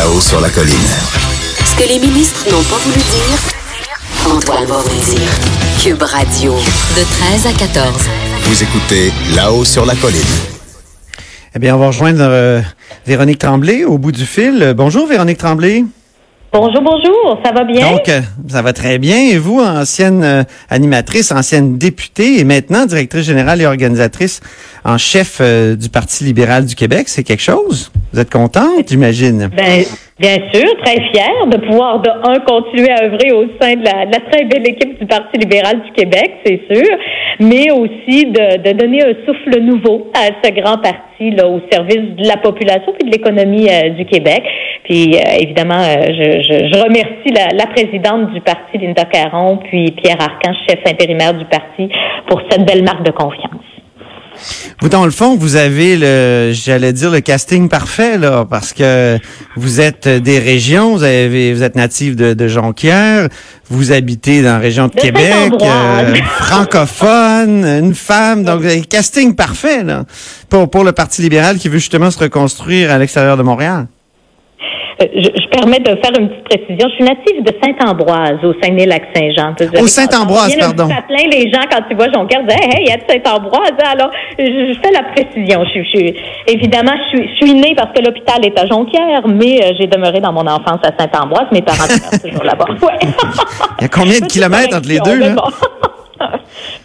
Là-haut sur la colline. Ce que les ministres n'ont pas voulu dire, Antoine va vous dire. Cube Radio, de 13 à 14. Vous écoutez Là-haut sur la colline. Eh bien, on va rejoindre euh, Véronique Tremblay au bout du fil. Bonjour, Véronique Tremblay. Bonjour, bonjour, ça va bien? Donc, euh, ça va très bien. Et vous, ancienne euh, animatrice, ancienne députée et maintenant directrice générale et organisatrice en chef euh, du Parti libéral du Québec, c'est quelque chose? Vous êtes contente, j'imagine? Ben, bien sûr, très fière de pouvoir, de un, continuer à œuvrer au sein de la, de la très belle équipe du Parti libéral du Québec, c'est sûr, mais aussi de, de donner un souffle nouveau à ce grand parti là, au service de la population et de l'économie euh, du Québec. Puis, euh, évidemment, euh, je, je, je, remercie la, la, présidente du parti, Linda Caron, puis Pierre Arcan, chef intérimaire du parti, pour cette belle marque de confiance. Vous, dans le fond, vous avez le, j'allais dire, le casting parfait, là, parce que vous êtes des régions, vous avez, vous êtes natif de, de Jonquière, vous habitez dans la région de, de Québec, euh, francophone, une femme, donc casting parfait, là, pour, pour le Parti libéral qui veut justement se reconstruire à l'extérieur de Montréal. Je, je, permets de faire une petite précision. Je suis native de Saint-Ambroise, au Saguenay-Lac-Saint-Jean. Au Saint-Ambroise, pardon. Ça plein les gens quand tu vois Jonquière, disent Hey, il y a de Saint-Ambroise. Alors, je, je, fais la précision. Je, je, évidemment, je suis, je suis née parce que l'hôpital est à Jonquière, mais euh, j'ai demeuré dans mon enfance à Saint-Ambroise. Mes parents demeurent toujours là-bas. Ouais. il y a combien de kilomètres entre les deux, là? Bon.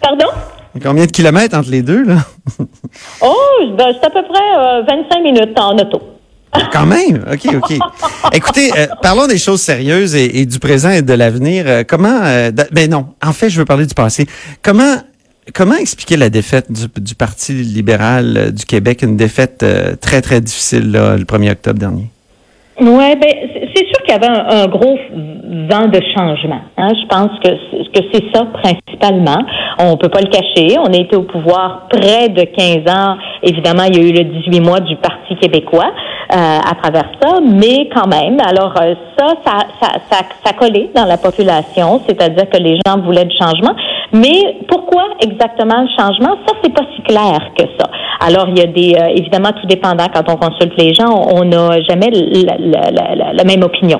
Pardon? Il y a combien de kilomètres entre les deux, là? oh, ben, c'est à peu près euh, 25 minutes en auto. Quand même, ok, ok. Écoutez, euh, parlons des choses sérieuses et, du présent et de l'avenir. Euh, comment, euh, ben non, en fait, je veux parler du passé. Comment, comment expliquer la défaite du, Parti libéral euh, du Québec, une défaite très très difficile là, le 1er octobre dernier? Oui, ben c'est sûr avait un, gros vent de changement. Hein. Je pense que que c'est ça principalement. On peut pas le cacher. On a été au pouvoir près de 15 ans. Évidemment, il y a eu le 18 mois du Parti québécois euh, à travers ça, mais quand même. Alors euh, ça, ça, ça, ça, ça collait dans la population, c'est-à-dire que les gens voulaient du changement. Mais pourquoi exactement le changement? Ça, c'est pas si clair que ça. Alors il y a des euh, évidemment tout dépendant quand on consulte les gens, on n'a jamais la, même opinion.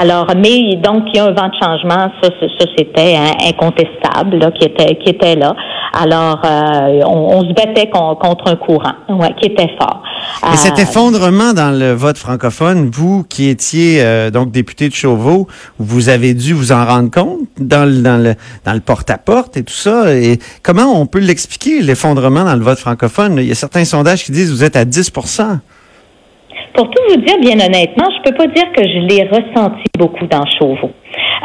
Alors, mais donc il y a un vent de changement, ça, c'était hein, incontestable là, qui était qui était là. Alors euh, on, se battait con, contre un courant, qui était fort. Et cet effondrement dans le vote francophone, vous qui étiez euh, donc député de Chauveau, vous avez dû vous en rendre compte dans le dans le dans le porte-à-porte -porte et tout ça. Et comment on peut l'expliquer l'effondrement dans le vote francophone? Il y a certains sondages qui disent que vous êtes à 10% pour tout vous dire, bien honnêtement, je peux pas dire que je l'ai ressenti beaucoup dans Chauveau.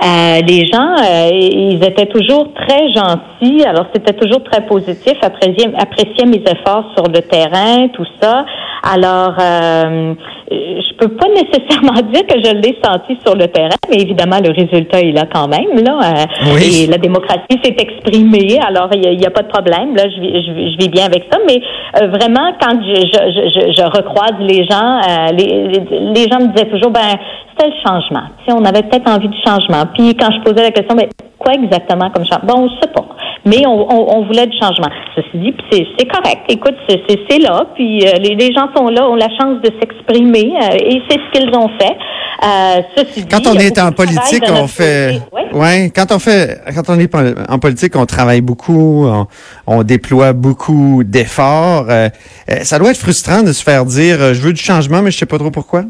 Euh, les gens, euh, ils étaient toujours très gentils. Alors, c'était toujours très positif, appréciaient, appréciaient mes efforts sur le terrain, tout ça. Alors, euh, je peux pas nécessairement dire que je l'ai senti sur le terrain, mais évidemment, le résultat est là quand même. Là, euh, oui. Et la démocratie s'est exprimée. Alors, il n'y a, a, pas de problème. Là, je vis, je, je vis bien avec ça. Mais euh, vraiment, quand je, je, je, recroise les gens, euh, les, les gens me disaient toujours, ben, c'était le changement. Si on avait peut-être envie du changement. Puis quand je posais la question, mais quoi exactement comme changement? Bon, on ne sait pas. Mais on, on, on, voulait du changement. Ceci dit, c'est correct. Écoute, c'est là. Puis euh, les, les, gens sont là, ont la chance de s'exprimer euh, et c'est ce qu'ils ont fait. Euh, ceci quand dit, on est en politique, on fait. Oui. Ouais. Quand on fait, quand on est en politique, on travaille beaucoup, on, on déploie beaucoup d'efforts. Euh, ça doit être frustrant de se faire dire, je veux du changement, mais je sais pas trop pourquoi.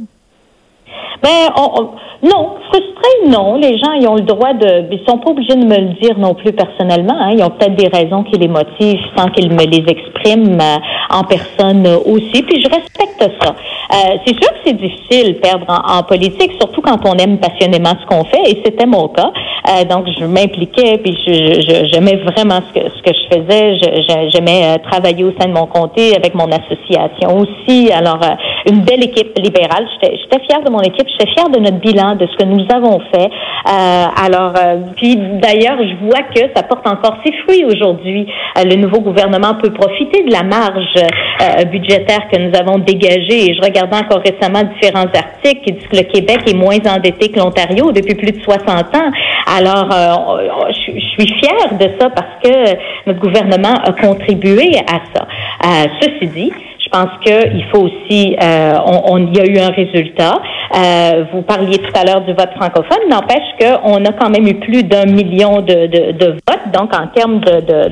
Ben, on, non, frustré, non. Les gens, ils ont le droit de. Ils sont pas obligés de me le dire non plus personnellement. Hein. Ils ont peut-être des raisons qui les motivent sans qu'ils me les expriment euh, en personne aussi. Puis je respecte ça. Euh, c'est sûr que c'est difficile perdre en, en, politique, surtout quand on aime passionnément ce qu'on fait, et c'était mon cas. Euh, donc je m'impliquais, puis j'aimais vraiment ce que ce que je faisais. J'aimais euh, travailler au sein de mon comté avec mon association aussi. Alors euh, une belle équipe libérale. J'étais fière de mon équipe. J'étais fière de notre bilan, de ce que nous avons fait. Euh, alors, puis d'ailleurs, je vois que ça porte encore ses fruits aujourd'hui. Le nouveau gouvernement peut profiter de la marge budgétaire que nous avons dégagée. Et je regardais encore récemment différents articles qui disent que le Québec est moins endetté que l'Ontario depuis plus de 60 ans. Alors, euh, je, je, suis fière de ça parce que notre gouvernement a contribué à ça. ceci dit, je pense qu'il faut aussi, euh, on, on, y a eu un résultat. Euh, vous parliez tout à l'heure du vote francophone, n'empêche qu'on a quand même eu plus d'un million de, de, de, votes. Donc, en termes de, de,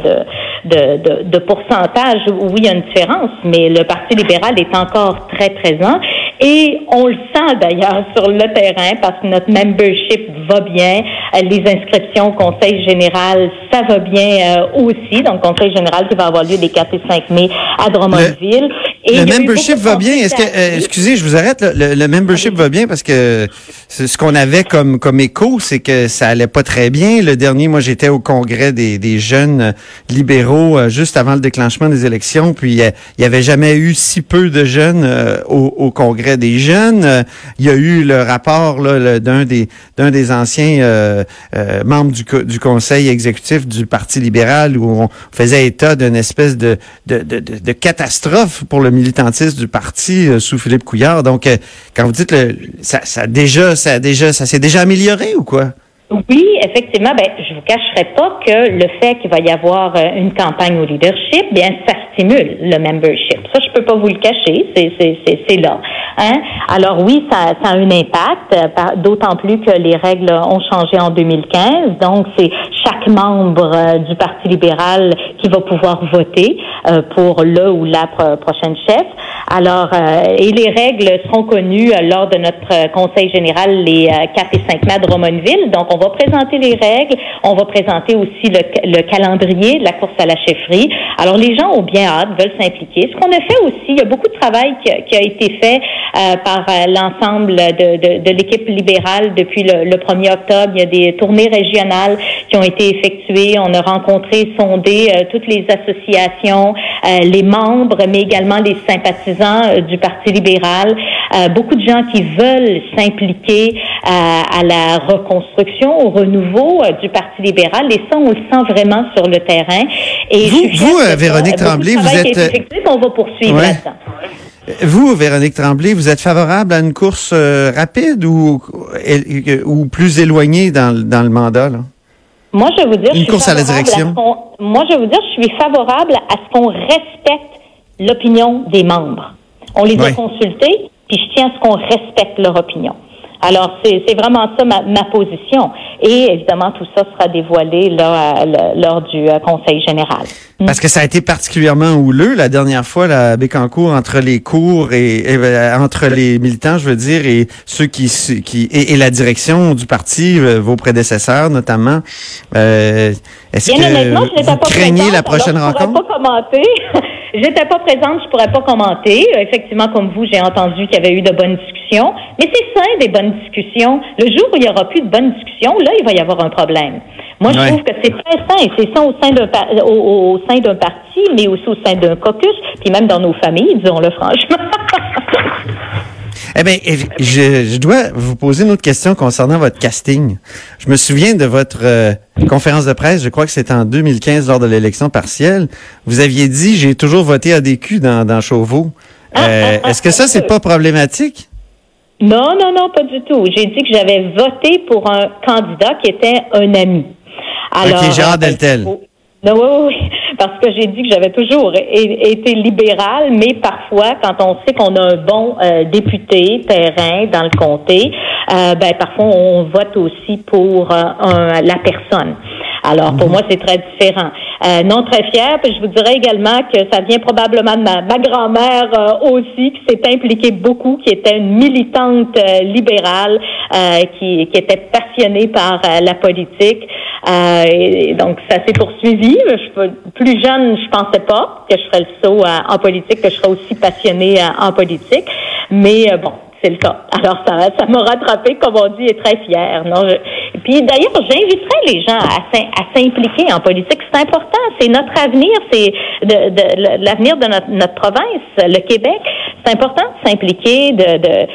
de, de, de pourcentage, oui, il y a une différence, mais le Parti libéral est encore très présent. Et on le sent d'ailleurs sur le terrain parce que notre membership va bien. Euh, les inscriptions au Conseil général, ça va bien euh, aussi. Donc, Conseil général qui va avoir lieu des 4 et 5 mai à Drummondville. Le, membership va bien. Est-ce que, euh, excusez, je vous arrête. Le, membership va bien parce que ce qu'on avait comme comme écho, c'est que ça allait pas très bien. Le dernier, moi, j'étais au congrès des, des jeunes libéraux juste avant le déclenchement des élections. Puis il y avait jamais eu si peu de jeunes au, au congrès des jeunes. Euh, il y a eu le rapport d'un des d'un des anciens euh, euh, membres du, du conseil exécutif du Parti libéral où on faisait état d'une espèce de de, de, de, catastrophe pour le militantisme du parti sous Philippe Couillard. Donc, quand vous dites le, ça, ça déjà, ça déjà, ça s'est déjà amélioré ou quoi? Oui, effectivement, ben, je vous cacherai pas que le fait qu'il va y avoir une campagne au leadership, bien, ça stimule le membership. Ça, je peux pas vous le cacher, c'est, c'est, c'est, là. Hein? Alors oui, ça, ça a un impact, euh, d'autant plus que les règles ont changé en 2015. Donc c'est chaque membre euh, du Parti libéral qui va pouvoir voter euh, pour le ou la prochaine chef. Alors et les règles seront connues lors de notre Conseil général les 4 et 5 mai de Romanville. Donc on va présenter les règles, on va présenter aussi le, le calendrier de la course à la chefferie. Alors les gens ont bien hâte, veulent s'impliquer. Ce qu'on a fait aussi, il y a beaucoup de travail qui, a été fait euh, par euh, l'ensemble de l'équipe libérale depuis le, le, 1er octobre. Il y a des tournées régionales qui ont été effectuées. On a rencontré, sondé euh, toutes les associations, les membres, mais également les sympathisants du Parti libéral. beaucoup de gens qui veulent s'impliquer à la reconstruction, au renouveau du Parti libéral. Et ça, on le sent vraiment sur le terrain. Et vous, vous Véronique Tremblay, vous êtes... on va poursuivre là-dedans. Vous, Véronique Tremblay, vous êtes favorable à une course euh, rapide ou, ou plus éloignée dans, dans le mandat? Là? Moi, je vais vous dire, une course à la direction. moi, je vais vous dire, je suis favorable à ce qu'on respecte l'opinion des membres. On les a consultés, puis je tiens à ce qu'on respecte leur opinion. Alors, c'est vraiment ça ma, ma, position. Et évidemment, tout ça sera dévoilé là, lors du euh, Conseil général. Parce que ça a été particulièrement houleux la dernière fois, la Bécancourt, entre les cours et, euh, entre les militants, je veux dire, et ceux qui, qui et, la direction du parti, euh, vos prédécesseurs notamment. Euh, Est-ce que vous craignez la prochaine rencontre? Je pas commenter. J'étais pas présente, je pourrais pas commenter. Effectivement, comme vous, j'ai entendu qu'il y avait eu de bonnes discussions. Mais c'est sain des bonnes discussions. Le jour où il y aura plus de bonnes discussions, là, il va y avoir un problème. Moi, je trouve que c'est très sain. C'est ça au sein d'un au, sein d'un parti, mais aussi au sein d'un caucus, puis même dans nos familles, disons-le franchement. Eh bien, je, je, dois vous poser une autre question concernant votre casting. Je me souviens de votre euh, conférence de presse, je crois que c'était en 2015 lors de l'élection partielle. Vous aviez dit, j'ai toujours voté ADQ dans, dans Chauveau. Ah, euh, ah, Est-ce que ça, c'est ah, pas problématique? Non, non, non, pas du tout. J'ai dit que j'avais voté pour un candidat qui était un ami. Alors, OK, Gérard Deltel. Non, oui, oui, parce que j'ai dit que j'avais toujours été libérale, mais parfois, quand on sait qu'on a un bon euh, député terrain dans le comté, euh, ben parfois on vote aussi pour euh, la personne. Alors, pour mhm. moi, c'est très différent. Euh, non très fière, puis je vous dirais également que ça vient probablement de ma, ma grand-mère euh, aussi, qui s'est impliquée beaucoup, qui était une militante euh, libérale, qui, qui était passionnée par la politique. Et donc, ça s'est poursuivi. Je, plus jeune, je pensais pas que je ferais le saut en politique, que je serais aussi passionnée en politique. Mais bon, c'est le cas. Alors, ça, m'a rattrapé, comme on dit, et très fière. Non, Puis d'ailleurs, j'inviterais les gens à, s'impliquer en politique. C'est important. C'est notre avenir. C'est l'avenir de notre, notre, province, le Québec. C'est important de s'impliquer, de, de,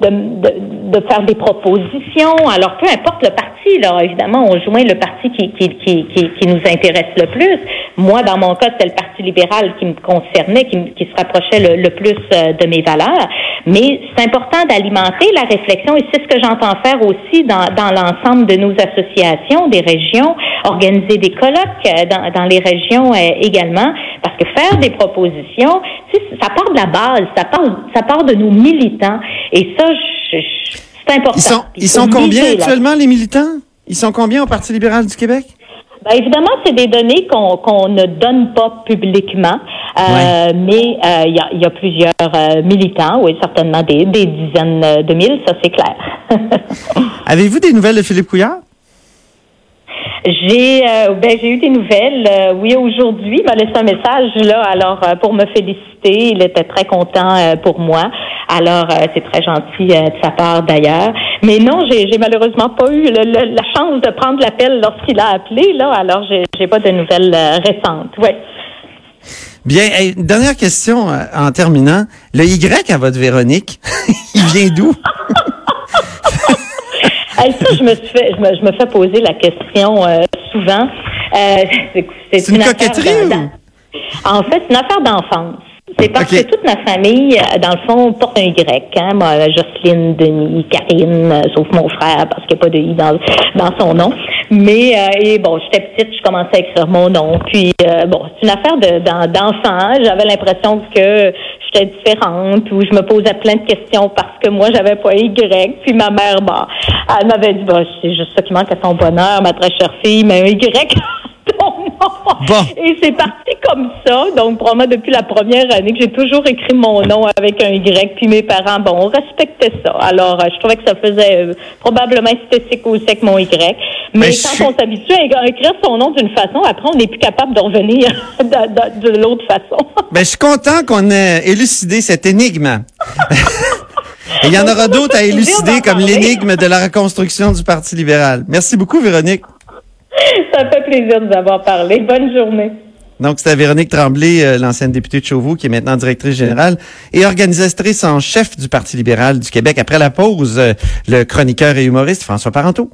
de, de, faire des propositions. Alors, peu importe le parti, là, évidemment, on joint le parti qui, qui, qui, qui, nous intéresse le plus. Moi, dans mon cas, c'est le Parti libéral qui me concernait, qui, qui se rapprochait le, le plus euh, de mes valeurs. Mais c'est important d'alimenter la réflexion et c'est ce que j'entends faire aussi dans, dans l'ensemble de nos associations, des régions, organiser des colloques euh, dans, dans les régions euh, également, parce que faire des propositions, ça part de la base, ça part, ça part de nos militants. Et ça, je- c'est important. Ils sont, Il ils sont combien actuellement, les militants? Ils sont combien au Parti libéral du Québec? Ben, évidemment, c'est des données qu'on qu'on ne donne pas publiquement, euh, Ouais. mais euh, il y, a, il y a plusieurs euh, militants, oui, certainement des, des dizaines de mille, ça c'est clair. Avez-vous des nouvelles de Philippe Couillard? J'ai euh, ben j'ai eu des nouvelles. euh, oui, aujourd'hui, il m'a laissé un message là. Alors euh, pour me féliciter, il était très content euh, pour moi. Alors euh, c'est très gentil euh, de sa part d'ailleurs. Mais non, j'ai j'ai malheureusement pas eu le- le- la chance de prendre l'appel lorsqu'il a appelé là. Alors j'ai j'ai pas de nouvelles euh, récentes. Ouais. Bien, hey, dernière question euh, en terminant. Le Y à votre Véronique, il vient d'où? Hey, ça, je me suis fait, je me, je me fais poser la question euh, souvent. Euh, c'est une affaire coquetterie ou? En fait, c'est une affaire d'enfance. C'est parce que toute ma famille, euh, dans le fond, porte un Y. Hein? Moi, Jocelyne, Denis, Karine, euh, sauf mon frère, parce qu'il n'y a pas de I dans, dans son nom. Mais, euh, et bon, j'étais petite, je commençais à écrire mon nom. Puis, euh, bon, c'est une affaire de- d'en- d'enfant. J'avais l'impression que j'étais différente ou je me posais plein de questions parce que moi, j'avais pas Y. Puis ma mère, bah, elle m'avait dit, bah, c'est juste ça qui manque à ton bonheur, ma très chère fille, mais un Y. ton nom. Bon. Et c'est parti comme ça. Donc, probablement depuis la première année que j'ai toujours écrit mon nom avec un Y. Puis mes parents, bon, on respectait ça. Alors, euh, je trouvais que ça faisait euh, probablement esthétique aussi avec mon Y. Mais, Mais quand suis- on s'habitue à écrire son nom d'une façon, après, on n'est plus capable de revenir de, de- de l'autre façon. Ben, je suis content qu'on ait élucidé cette énigme. Et il y en aura d'autres à élucider, comme l'énigme de la reconstruction du Parti libéral. Merci beaucoup, Véronique. ça fait plaisir de vous avoir parlé. Bonne journée. Donc, c'était Véronique Tremblay, euh, l'ancienne députée de Chauveau, qui est maintenant directrice générale et organisatrice en chef du Parti libéral du Québec. Après la pause, euh, le chroniqueur et humoriste François Parenteau.